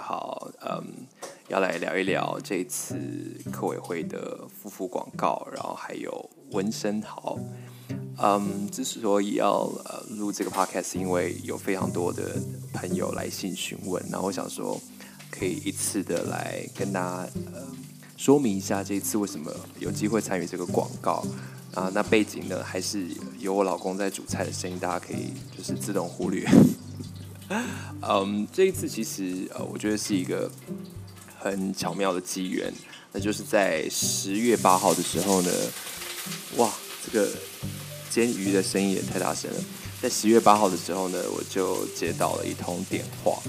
好，嗯，要来聊一聊这次客委会的夫妇广告，然后还有纹身豪。嗯，之所以要呃录这个 podcast，因为有非常多的朋友来信询问，然后我想说可以一次的来跟大家呃说明一下这一次为什么有机会参与这个广告啊。那背景呢，还是有我老公在煮菜的声音，大家可以就是自动忽略。嗯，这一次其实呃，我觉得是一个很巧妙的机缘，那就是在十月八号的时候呢，哇，这个煎鱼的声音也太大声了。在十月八号的时候呢，我就接到了一通电话，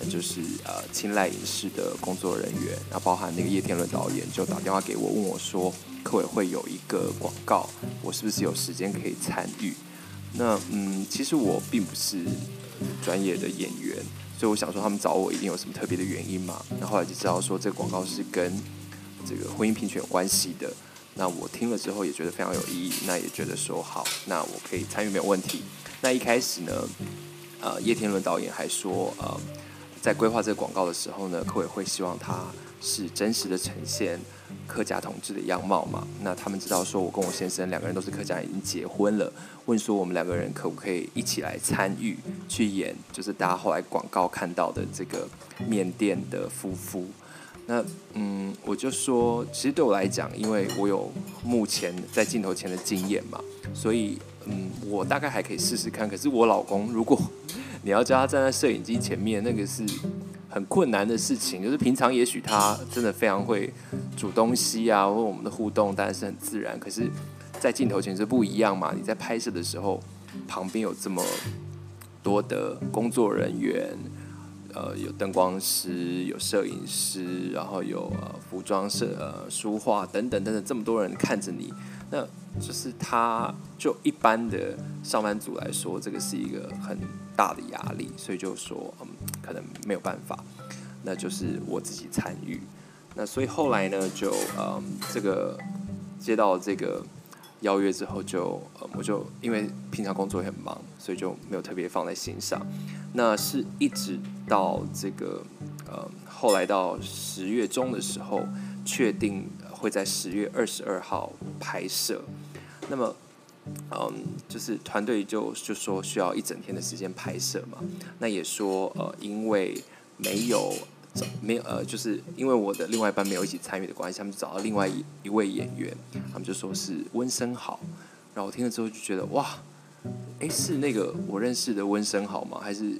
那就是呃，青睐影视的工作人员，然后包含那个叶天伦导演，就打电话给我，问我说，客委会有一个广告，我是不是有时间可以参与？那嗯，其实我并不是。专业的演员，所以我想说他们找我一定有什么特别的原因嘛。那后来就知道说这个广告是跟这个婚姻平权有关系的。那我听了之后也觉得非常有意义，那也觉得说好，那我可以参与没有问题。那一开始呢，呃，叶天伦导演还说，呃，在规划这个广告的时候呢，客委会希望他是真实的呈现客家同志的样貌嘛？那他们知道说，我跟我先生两个人都是客家，已经结婚了。问说我们两个人可不可以一起来参与去演，就是大家后来广告看到的这个缅甸的夫妇。那嗯，我就说，其实对我来讲，因为我有目前在镜头前的经验嘛，所以嗯，我大概还可以试试看。可是我老公，如果你要叫他站在摄影机前面，那个是。很困难的事情，就是平常也许他真的非常会煮东西啊，或我们的互动当然是很自然。可是，在镜头前是不一样嘛。你在拍摄的时候，旁边有这么多的工作人员，呃，有灯光师，有摄影师，然后有呃服装设、呃书画等等等等，这么多人看着你，那就是他就一般的上班族来说，这个是一个很大的压力，所以就说嗯。能没有办法，那就是我自己参与。那所以后来呢，就嗯，这个接到这个邀约之后就，就、嗯、我就因为平常工作也很忙，所以就没有特别放在心上。那是一直到这个呃、后来到十月中的时候，确定会在十月二十二号拍摄。那么。嗯，就是团队就就说需要一整天的时间拍摄嘛，那也说呃，因为没有找没有呃，就是因为我的另外一半没有一起参与的关系，他们就找到另外一一位演员，他们就说是温昇豪，然后我听了之后就觉得哇，诶，是那个我认识的温昇豪吗？还是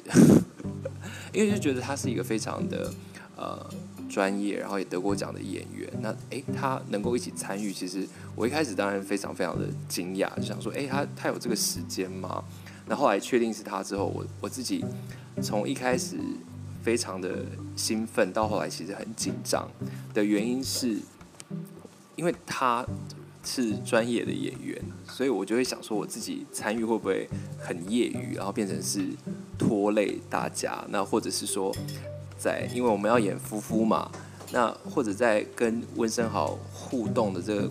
因为就觉得他是一个非常的呃。专业，然后也得过奖的演员，那诶，他能够一起参与，其实我一开始当然非常非常的惊讶，就想说，诶，他他有这个时间吗？那后来确定是他之后，我我自己从一开始非常的兴奋，到后来其实很紧张的原因是，因为他是专业的演员，所以我就会想说，我自己参与会不会很业余，然后变成是拖累大家，那或者是说。在，因为我们要演夫妇嘛，那或者在跟温生豪互动的这个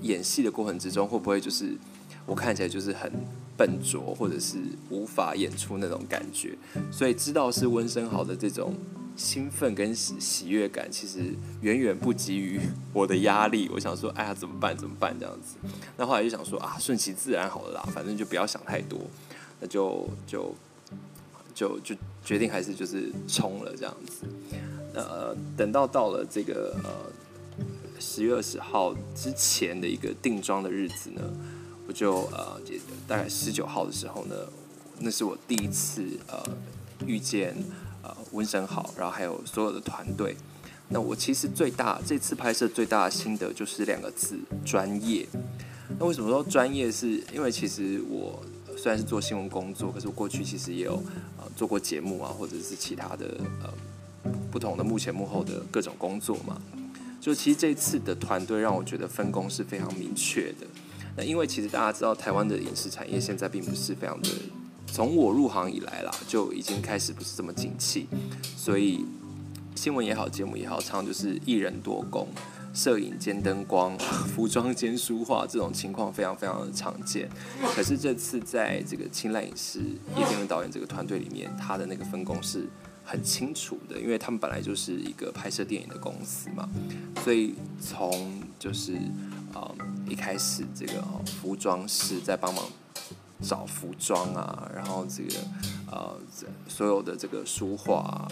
演戏的过程之中，会不会就是我看起来就是很笨拙，或者是无法演出那种感觉？所以知道是温生豪的这种兴奋跟喜喜悦感，其实远远不及于我的压力。我想说，哎呀，怎么办？怎么办？这样子。那后来就想说啊，顺其自然好了啦，反正就不要想太多，那就就。就就决定还是就是冲了这样子，呃，等到到了这个呃十月二十号之前的一个定妆的日子呢，我就呃大概十九号的时候呢，那是我第一次呃遇见呃温昇豪，然后还有所有的团队。那我其实最大这次拍摄最大的心得就是两个字：专业。那为什么说专业？是因为其实我。虽然是做新闻工作，可是我过去其实也有呃做过节目啊，或者是其他的呃不同的幕前幕后的各种工作嘛。就其实这次的团队让我觉得分工是非常明确的。那因为其实大家知道，台湾的影视产业现在并不是非常的，从我入行以来啦，就已经开始不是这么景气，所以新闻也好，节目也好，常常就是一人多工。摄影兼灯光，服装兼书画，这种情况非常非常的常见。可是这次在这个青睐影视叶天文导演这个团队里面，他的那个分工是很清楚的，因为他们本来就是一个拍摄电影的公司嘛，所以从就是呃一开始这个服装师在帮忙找服装啊，然后这个呃所有的这个书画，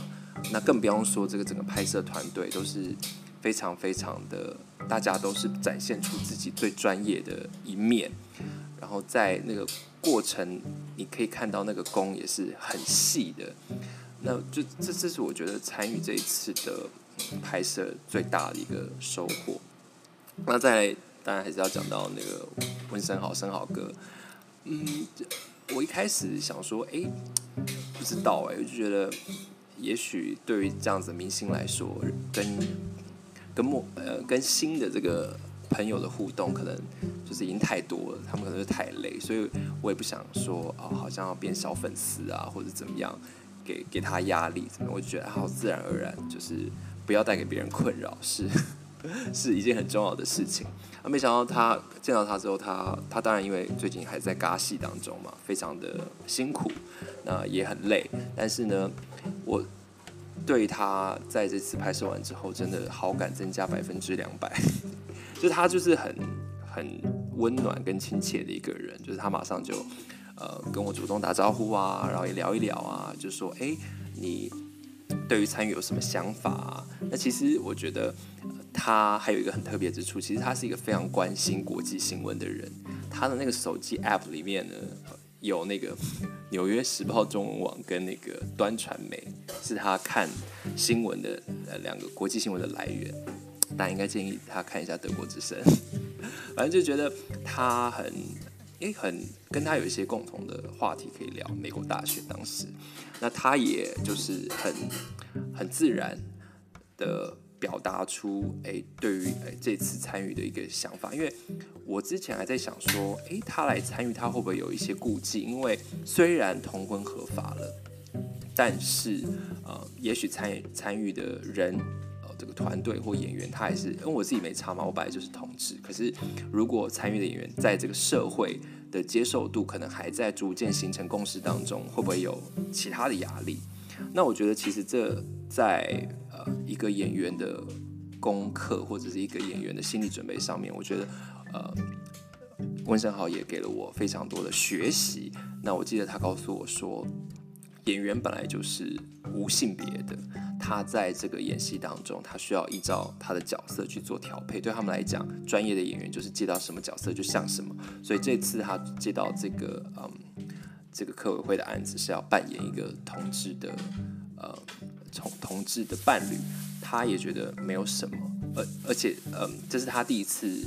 那更不用说这个整个拍摄团队都是非常非常的，大家都是展现出自己最专业的一面，然后在那个过程你可以看到那个工也是很细的。那就这这是我觉得参与这一次的拍摄最大的一个收获。那再当然还是要讲到那个温昇豪升豪哥。嗯，我一开始想说，哎，不知道哎，我就觉得也许对于这样子的明星来说，跟跟陌呃跟新的这个朋友的互动，可能就是已经太多了，他们可能是太累，所以我也不想说啊，好像要变小粉丝啊，或者怎么样。给给他压力，怎么？我就觉得好自然而然，就是不要带给别人困扰，是 是一件很重要的事情。啊，没想到他见到他之后，他他当然因为最近还在尬戏当中嘛，非常的辛苦，那也很累。但是呢，我对他在这次拍摄完之后，真的好感增加百分之两百。就他就是很很温暖跟亲切的一个人，就是他马上就。呃，跟我主动打招呼啊，然后也聊一聊啊，就说，哎，你对于参与有什么想法啊？那其实我觉得，他还有一个很特别之处，其实他是一个非常关心国际新闻的人。他的那个手机 App 里面呢，有那个《纽约时报》中文网跟那个端传媒，是他看新闻的呃两个国际新闻的来源。大家应该建议他看一下德国之声，反正就觉得他很。诶，很跟他有一些共同的话题可以聊。美国大选当时，那他也就是很很自然的表达出诶，对于诶这次参与的一个想法。因为我之前还在想说，诶，他来参与，他会不会有一些顾忌？因为虽然同婚合法了，但是呃，也许参与参与的人。这个团队或演员，他还是因为我自己没差嘛，我本来就是同志。可是如果参与的演员在这个社会的接受度可能还在逐渐形成共识当中，会不会有其他的压力？那我觉得其实这在呃一个演员的功课或者是一个演员的心理准备上面，我觉得呃温生豪也给了我非常多的学习。那我记得他告诉我说，演员本来就是无性别的。他在这个演戏当中，他需要依照他的角色去做调配。对他们来讲，专业的演员就是接到什么角色就像什么。所以这次他接到这个嗯这个客委会的案子，是要扮演一个同志的呃同同志的伴侣。他也觉得没有什么，而而且嗯这是他第一次，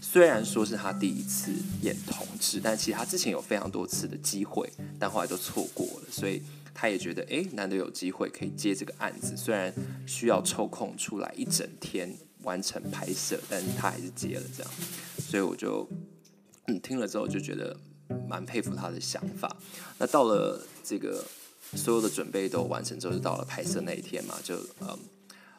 虽然说是他第一次演同志，但其实他之前有非常多次的机会，但后来都错过了，所以。他也觉得，哎，难得有机会可以接这个案子，虽然需要抽空出来一整天完成拍摄，但是他还是接了这样。所以我就，嗯，听了之后就觉得蛮佩服他的想法。那到了这个所有的准备都完成之后，就到了拍摄那一天嘛，就，嗯，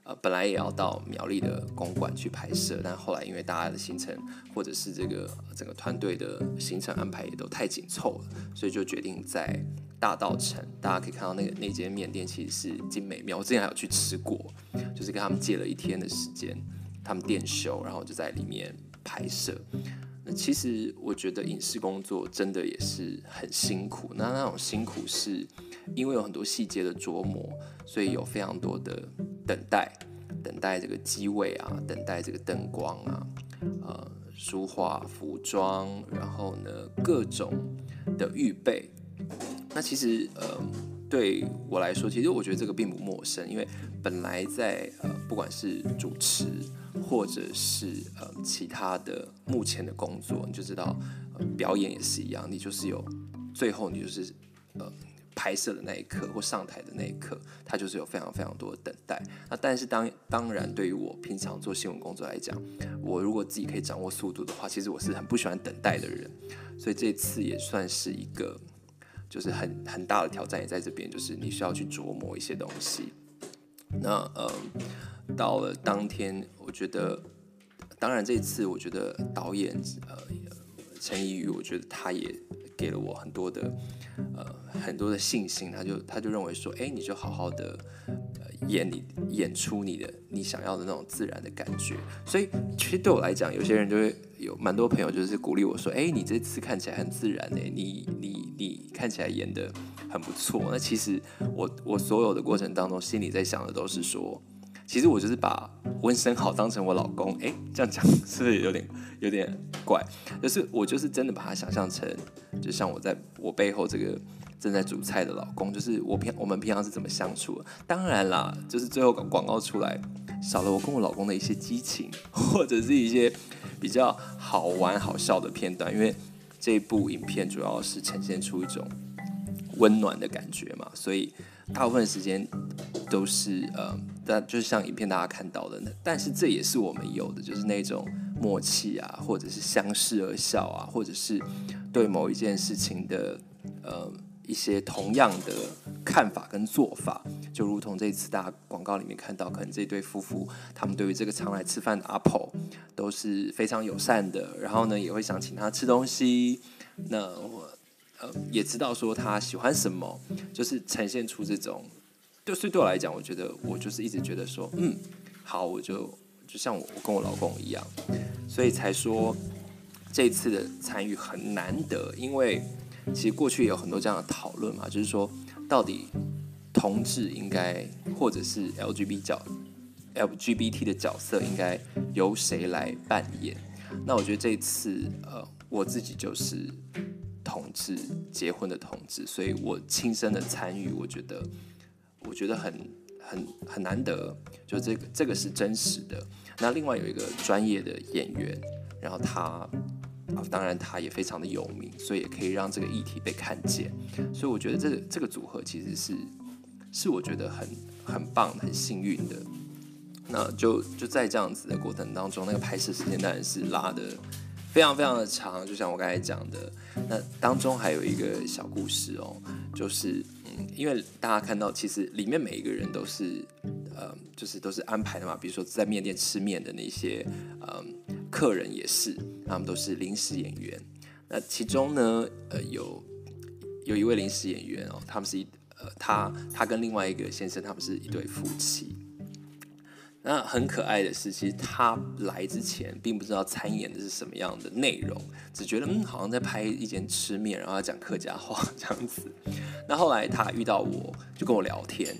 呃，本来也要到苗栗的公馆去拍摄，但后来因为大家的行程或者是这个整个团队的行程安排也都太紧凑了，所以就决定在。大稻城，大家可以看到那个那间面店其实是精美庙，我之前还有去吃过，就是跟他们借了一天的时间，他们店休，然后就在里面拍摄。那其实我觉得影视工作真的也是很辛苦，那那种辛苦是因为有很多细节的琢磨，所以有非常多的等待，等待这个机位啊，等待这个灯光啊，呃，书画、服装，然后呢各种的预备。那其实，呃，对我来说，其实我觉得这个并不陌生，因为本来在呃，不管是主持或者是呃其他的目前的工作，你就知道，呃，表演也是一样，你就是有最后你就是呃拍摄的那一刻或上台的那一刻，他就是有非常非常多的等待。那但是当当然，对于我平常做新闻工作来讲，我如果自己可以掌握速度的话，其实我是很不喜欢等待的人，所以这次也算是一个。就是很很大的挑战也在这边，就是你需要去琢磨一些东西。那呃，到了当天，我觉得，当然这次我觉得导演呃陈怡瑜，我觉得他也给了我很多的呃很多的信心。他就他就认为说，哎，你就好好的、呃、演你演出你的你想要的那种自然的感觉。所以其实对我来讲，有些人就会有蛮多朋友就是鼓励我说，哎，你这次看起来很自然诶，你你你看起来演得很不错。那其实我我所有的过程当中，心里在想的都是说。其实我就是把温昇豪当成我老公，哎，这样讲是不是有点有点怪？就是我就是真的把他想象成，就像我在我背后这个正在煮菜的老公，就是我平我们平常是怎么相处？当然啦，就是最后广广告出来，少了我跟我老公的一些激情，或者是一些比较好玩好笑的片段，因为这部影片主要是呈现出一种温暖的感觉嘛，所以大部分时间都是呃。但就是像影片大家看到的，但是这也是我们有的，就是那种默契啊，或者是相视而笑啊，或者是对某一件事情的呃一些同样的看法跟做法，就如同这次大家广告里面看到，可能这对夫妇他们对于这个常来吃饭的阿婆都是非常友善的，然后呢也会想请他吃东西，那我呃也知道说他喜欢什么，就是呈现出这种。就所以对我来讲，我觉得我就是一直觉得说，嗯，好，我就就像我我跟我老公一样，所以才说这次的参与很难得，因为其实过去也有很多这样的讨论嘛，就是说到底同志应该或者是 LGBT 角 LGBT 的角色应该由谁来扮演？那我觉得这次呃，我自己就是同志结婚的同志，所以我亲身的参与，我觉得。我觉得很很很难得，就这个这个是真实的。那另外有一个专业的演员，然后他啊，当然他也非常的有名，所以也可以让这个议题被看见。所以我觉得这个这个组合其实是是我觉得很很棒、很幸运的。那就就在这样子的过程当中，那个拍摄时间当然是拉的非常非常的长，就像我刚才讲的。那当中还有一个小故事哦，就是嗯。因为大家看到，其实里面每一个人都是，呃，就是都是安排的嘛。比如说在面店吃面的那些，呃，客人也是，他们都是临时演员。那其中呢，呃，有有一位临时演员哦，他们是一，呃，他他跟另外一个先生，他们是一对夫妻。那很可爱的是，其实他来之前并不知道参演的是什么样的内容，只觉得嗯，好像在拍一间吃面，然后要讲客家话 这样子。那后来他遇到我，就跟我聊天，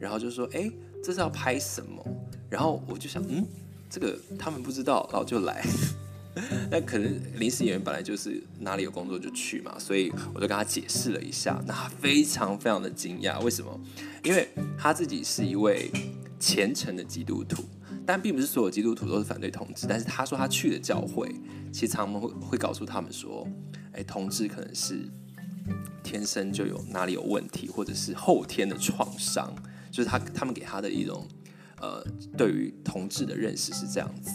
然后就说：“哎，这是要拍什么？”然后我就想：“嗯，这个他们不知道，然后就来。”那可能临时演员本来就是哪里有工作就去嘛，所以我就跟他解释了一下。那他非常非常的惊讶，为什么？因为他自己是一位。虔诚的基督徒，但并不是所有基督徒都是反对同志。但是他说他去的教会，其实他们会会告诉他们说，哎，同志可能是天生就有哪里有问题，或者是后天的创伤，就是他他们给他的一种呃，对于同志的认识是这样子。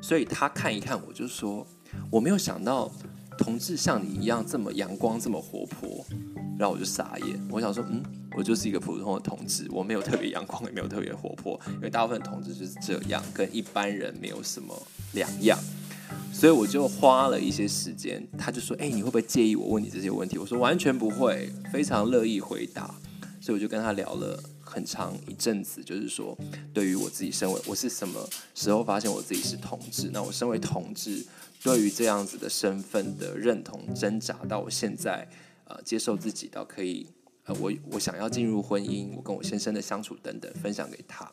所以他看一看我，就说我没有想到同志像你一样这么阳光，这么活泼。然后我就傻眼，我想说，嗯，我就是一个普通的同志，我没有特别阳光，也没有特别活泼，因为大部分同志就是这样，跟一般人没有什么两样。所以我就花了一些时间，他就说，哎，你会不会介意我问你这些问题？我说完全不会，非常乐意回答。所以我就跟他聊了很长一阵子，就是说，对于我自己身为，我是什么时候发现我自己是同志？那我身为同志，对于这样子的身份的认同挣扎，到我现在。呃，接受自己到可以，呃，我我想要进入婚姻，我跟我先生的相处等等，分享给他。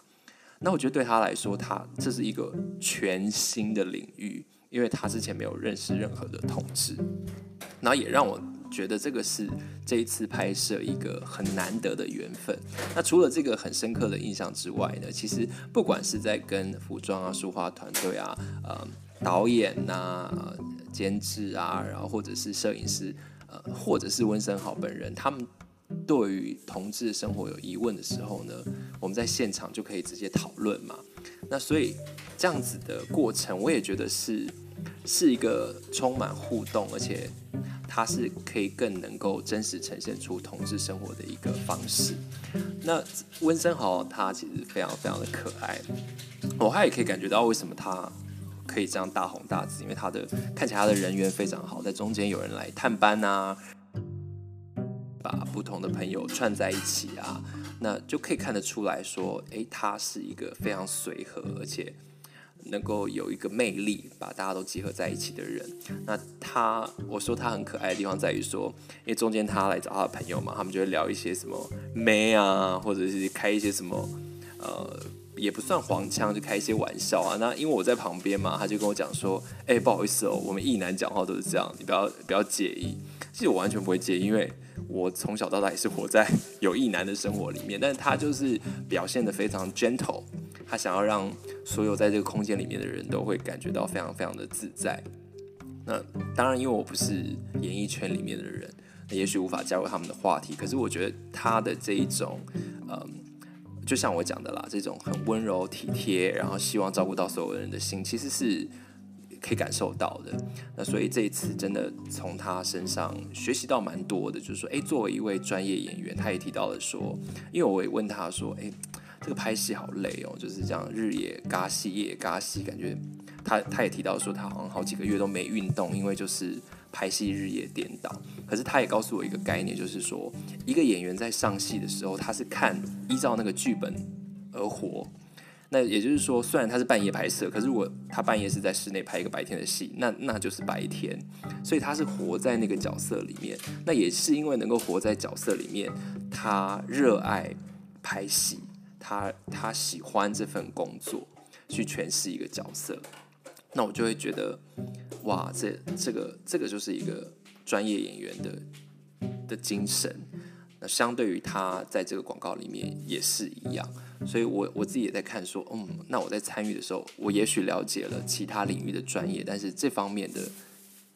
那我觉得对他来说，他这是一个全新的领域，因为他之前没有认识任何的同志。然后也让我觉得这个是这一次拍摄一个很难得的缘分。那除了这个很深刻的印象之外呢，其实不管是在跟服装啊、书画团队啊、呃、导演呐、啊、监制啊，然后或者是摄影师。呃或者是温森豪本人，他们对于同志生活有疑问的时候呢，我们在现场就可以直接讨论嘛。那所以这样子的过程，我也觉得是是一个充满互动，而且它是可以更能够真实呈现出同志生活的一个方式。那温森豪他其实非常非常的可爱，我还也可以感觉到为什么他。可以这样大红大紫，因为他的看起来他的人缘非常好，在中间有人来探班啊，把不同的朋友串在一起啊，那就可以看得出来说，诶，他是一个非常随和，而且能够有一个魅力，把大家都集合在一起的人。那他，我说他很可爱的地方在于说，因为中间他来找他的朋友嘛，他们就会聊一些什么妹啊，或者是开一些什么，呃。也不算黄腔，就开一些玩笑啊。那因为我在旁边嘛，他就跟我讲说：“哎、不好意思哦，我们异男讲话都是这样，你不要不要介意。”其实我完全不会介意，因为我从小到大也是活在有异男的生活里面。但他就是表现得非常 gentle，他想要让所有在这个空间里面的人都会感觉到非常非常的自在。那当然，因为我不是演艺圈里面的人，那也许无法加入他们的话题。可是我觉得他的这一种，嗯。就像我讲的啦，这种很温柔体贴，然后希望照顾到所有人的心，其实是可以感受到的。那所以这一次真的从他身上学习到蛮多的，就是说，诶，作为一位专业演员，他也提到了说，因为我也问他说，诶，这个拍戏好累哦，就是这样日也嘎戏，夜也嘎戏，感觉他他也提到说，他好像好几个月都没运动，因为就是。拍戏日夜颠倒，可是他也告诉我一个概念，就是说，一个演员在上戏的时候，他是看依照那个剧本而活。那也就是说，虽然他是半夜拍摄，可是如果他半夜是在室内拍一个白天的戏，那那就是白天。所以他是活在那个角色里面。那也是因为能够活在角色里面，他热爱拍戏，他他喜欢这份工作，去诠释一个角色。那我就会觉得，哇，这这个这个就是一个专业演员的的精神。那相对于他在这个广告里面也是一样，所以我我自己也在看说，嗯，那我在参与的时候，我也许了解了其他领域的专业，但是这方面的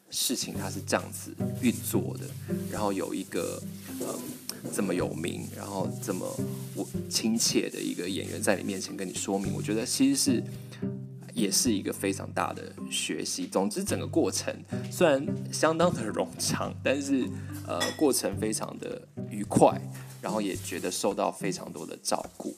事情它是这样子运作的。然后有一个呃这么有名，然后这么我亲切的一个演员在你面前跟你说明，我觉得其实是。也是一个非常大的学习。总之，整个过程虽然相当的冗长，但是呃，过程非常的愉快，然后也觉得受到非常多的照顾。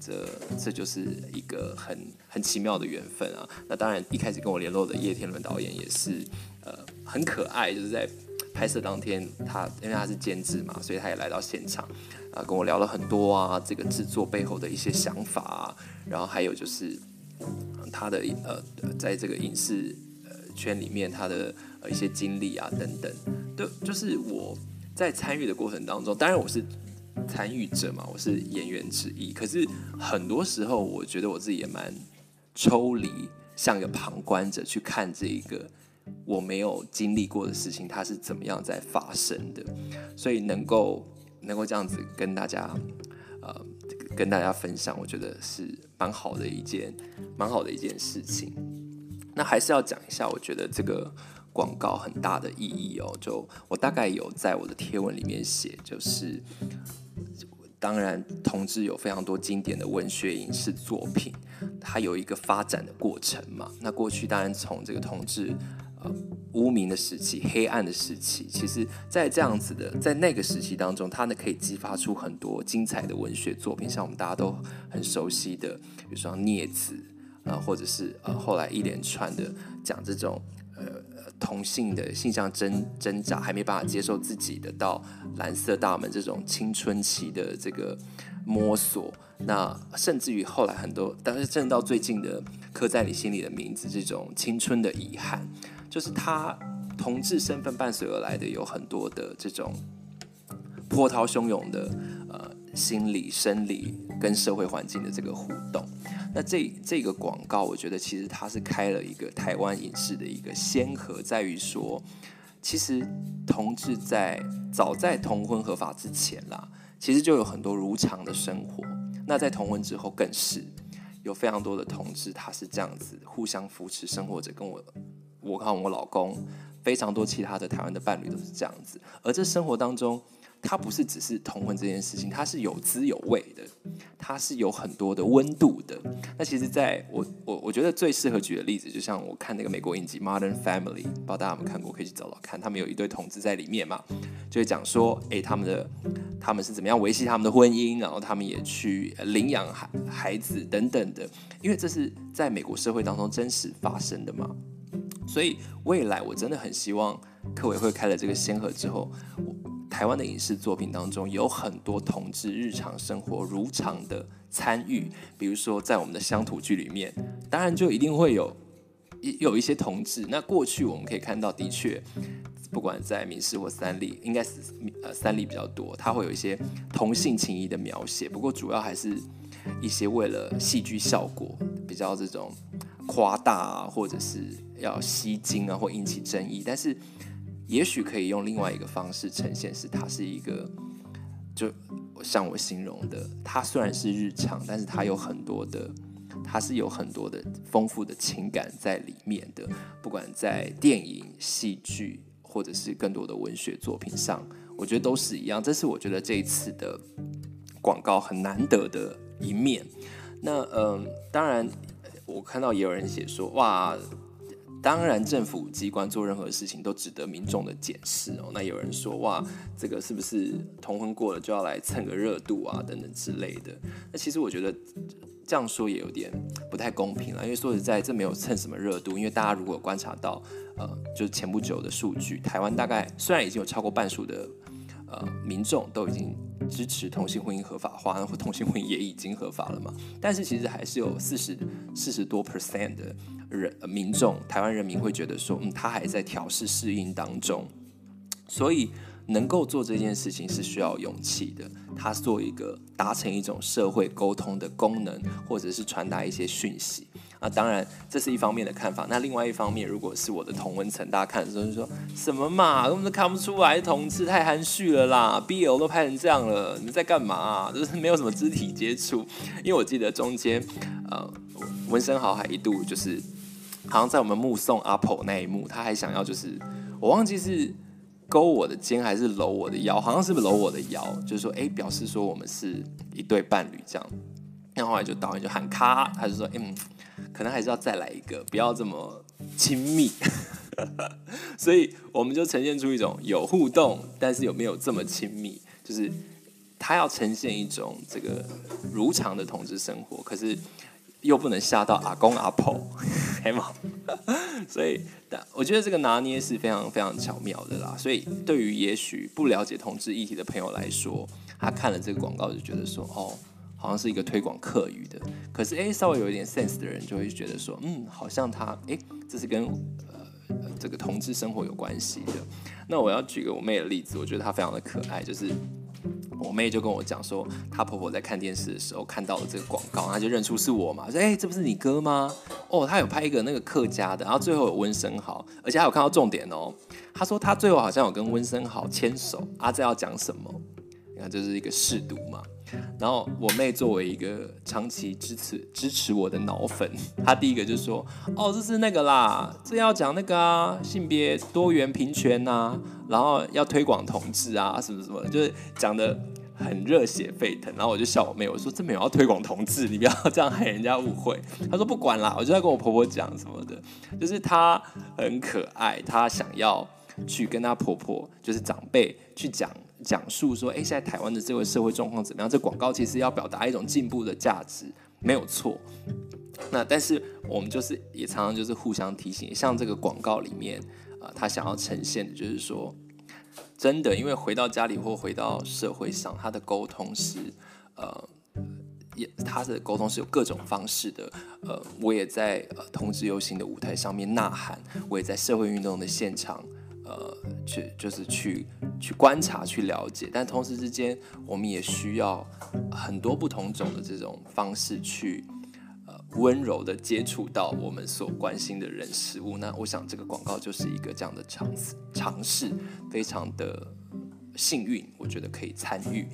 这这就是一个很很奇妙的缘分啊。那当然，一开始跟我联络的叶天伦导演也是呃很可爱，就是在拍摄当天，他因为他是监制嘛，所以他也来到现场啊，跟我聊了很多啊，这个制作背后的一些想法啊，然后还有就是。他的呃，在这个影视呃圈里面，他的呃一些经历啊等等，都就是我在参与的过程当中，当然我是参与者嘛，我是演员之一。可是很多时候，我觉得我自己也蛮抽离，像个旁观者去看这一个我没有经历过的事情，它是怎么样在发生的。所以能够能够这样子跟大家呃。跟大家分享，我觉得是蛮好的一件，蛮好的一件事情。那还是要讲一下，我觉得这个广告很大的意义哦。就我大概有在我的贴文里面写，就是当然同志有非常多经典的文学影视作品，它有一个发展的过程嘛。那过去当然从这个同志。呃，无名的时期，黑暗的时期，其实，在这样子的，在那个时期当中，它呢可以激发出很多精彩的文学作品，像我们大家都很熟悉的，比如说《孽子》啊、或者是呃后来一连串的讲这种呃同性的性向挣挣扎，还没办法接受自己的，到蓝色大门这种青春期的这个摸索，那甚至于后来很多，但是正到最近的刻在你心里的名字，这种青春的遗憾。就是他同志身份伴随而来的有很多的这种波涛汹涌的呃心理、生理跟社会环境的这个互动。那这这个广告，我觉得其实它是开了一个台湾影视的一个先河，在于说，其实同志在早在同婚合法之前啦，其实就有很多如常的生活。那在同婚之后，更是有非常多的同志，他是这样子互相扶持生活着，跟我。我看我老公，非常多其他的台湾的伴侣都是这样子，而这生活当中，它不是只是同婚这件事情，它是有滋有味的，它是有很多的温度的。那其实，在我我我觉得最适合举的例子，就像我看那个美国影集《Modern Family》，不知道大家有没有看过，可以去找找看。他们有一对同志在里面嘛，就会讲说，诶，他们的他们是怎么样维系他们的婚姻，然后他们也去领养孩孩子等等的，因为这是在美国社会当中真实发生的嘛。所以未来我真的很希望，客委会开了这个先河之后，台湾的影视作品当中，有很多同志日常生活如常的参与。比如说，在我们的乡土剧里面，当然就一定会有一有一些同志。那过去我们可以看到，的确，不管在民视或三立，应该是呃三立比较多，它会有一些同性情谊的描写。不过主要还是一些为了戏剧效果，比较这种夸大啊，或者是要吸睛啊，或引起争议。但是也许可以用另外一个方式呈现，是它是一个，就像我形容的，它虽然是日常，但是它有很多的，它是有很多的丰富的情感在里面的。不管在电影、戏剧，或者是更多的文学作品上，我觉得都是一样。这是我觉得这一次的广告很难得的一面。那嗯，当然我看到也有人写说，哇。当然，政府机关做任何事情都值得民众的检视哦。那有人说，哇，这个是不是同婚过了就要来蹭个热度啊，等等之类的？那其实我觉得这样说也有点不太公平了，因为说实在，这没有蹭什么热度。因为大家如果观察到，呃，就是前不久的数据，台湾大概虽然已经有超过半数的呃民众都已经支持同性婚姻合法化，或同性婚姻也已经合法了嘛，但是其实还是有四十四十多 percent 的。人民众，台湾人民会觉得说，嗯，他还在调试适应当中，所以能够做这件事情是需要勇气的。他做一个达成一种社会沟通的功能，或者是传达一些讯息。啊，当然这是一方面的看法。那另外一方面，如果是我的同文层，大家看的时候就说什么嘛，根本都看不出来同志太含蓄了啦，BL 都拍成这样了，你们在干嘛？就是没有什么肢体接触。因为我记得中间，呃，温昇豪还一度就是。好像在我们目送阿婆那一幕，他还想要就是，我忘记是勾我的肩还是搂我的腰，好像是不是搂我的腰，就是说，哎，表示说我们是一对伴侣这样。那后来就导演就喊咔，他就说，嗯，可能还是要再来一个，不要这么亲密。所以我们就呈现出一种有互动，但是有没有这么亲密？就是他要呈现一种这个如常的同志生活，可是。又不能吓到阿公阿婆，黑毛，所以，但我觉得这个拿捏是非常非常巧妙的啦。所以，对于也许不了解同志议题的朋友来说，他看了这个广告就觉得说，哦，好像是一个推广客语的。可是，诶，稍微有一点 sense 的人就会觉得说，嗯，好像他，诶，这是跟呃这个同志生活有关系的。那我要举个我妹的例子，我觉得她非常的可爱，就是。我妹就跟我讲说，她婆婆在看电视的时候看到了这个广告，她就认出是我嘛，说：“哎、这不是你哥吗？”哦，她有拍一个那个客家的，然后最后有温生豪，而且还有看到重点哦。她说她最后好像有跟温生豪牵手，啊，这要讲什么？你看，这是一个试读嘛。然后我妹作为一个长期支持支持我的脑粉，她第一个就说：“哦，这是那个啦，这要讲那个啊，性别多元平权呐、啊，然后要推广同志啊，什么什么，就是讲的很热血沸腾。”然后我就笑我妹，我说：“这没有要推广同志，你不要这样害人家误会。”她说：“不管啦，我就在跟我婆婆讲什么的，就是她很可爱，她想要去跟她婆婆，就是长辈去讲。”讲述说，哎，现在台湾的这个社会状况怎么样？这广告其实要表达一种进步的价值，没有错。那但是我们就是也常常就是互相提醒，像这个广告里面，呃，他想要呈现的就是说，真的，因为回到家里或回到社会上，他的沟通是，呃，也他的沟通是有各种方式的。呃，我也在呃同志游行的舞台上面呐喊，我也在社会运动的现场。呃，去就是去去观察、去了解，但同时之间，我们也需要很多不同种的这种方式去呃温柔的接触到我们所关心的人事物。那我想这个广告就是一个这样的尝试，尝试非常的幸运，我觉得可以参与，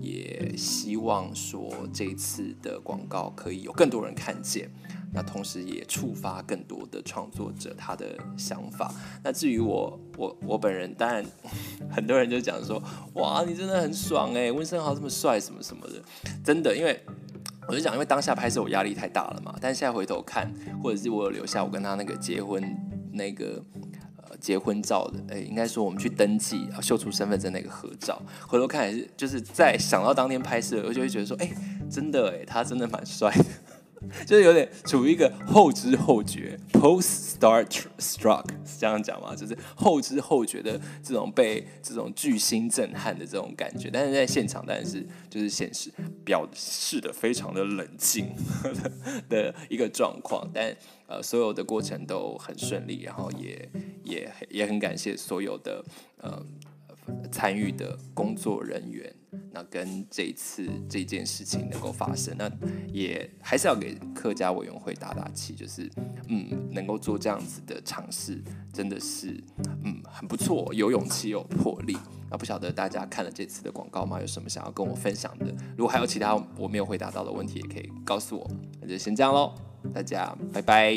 也希望说这次的广告可以有更多人看见。那同时也触发更多的创作者他的想法。那至于我，我我本人，当然 很多人就讲说，哇，你真的很爽哎，温昇豪这么帅，什么什么的，真的，因为我就讲，因为当下拍摄我压力太大了嘛。但现在回头看，或者是我有留下我跟他那个结婚那个结婚照的，哎，应该说我们去登记啊，秀出身份证那个合照，回头看也是，就是在想到当天拍摄，我就会觉得说，哎，真的哎，他真的蛮帅的。就是有点处于一个后知后觉 （post start struck） 是这样讲吗？就是后知后觉的这种被这种巨星震撼的这种感觉，但是在现场当然是就是显示表示的非常的冷静的一个状况，但呃所有的过程都很顺利，然后也也也很感谢所有的呃参与的工作人员。那跟这次这件事情能够发生，那也还是要给客家委员会打打气，就是嗯，能够做这样子的尝试，真的是嗯很不错，有勇气有魄力。那不晓得大家看了这次的广告吗？有什么想要跟我分享的？如果还有其他我没有回答到的问题，也可以告诉我。那就先这样喽，大家拜拜。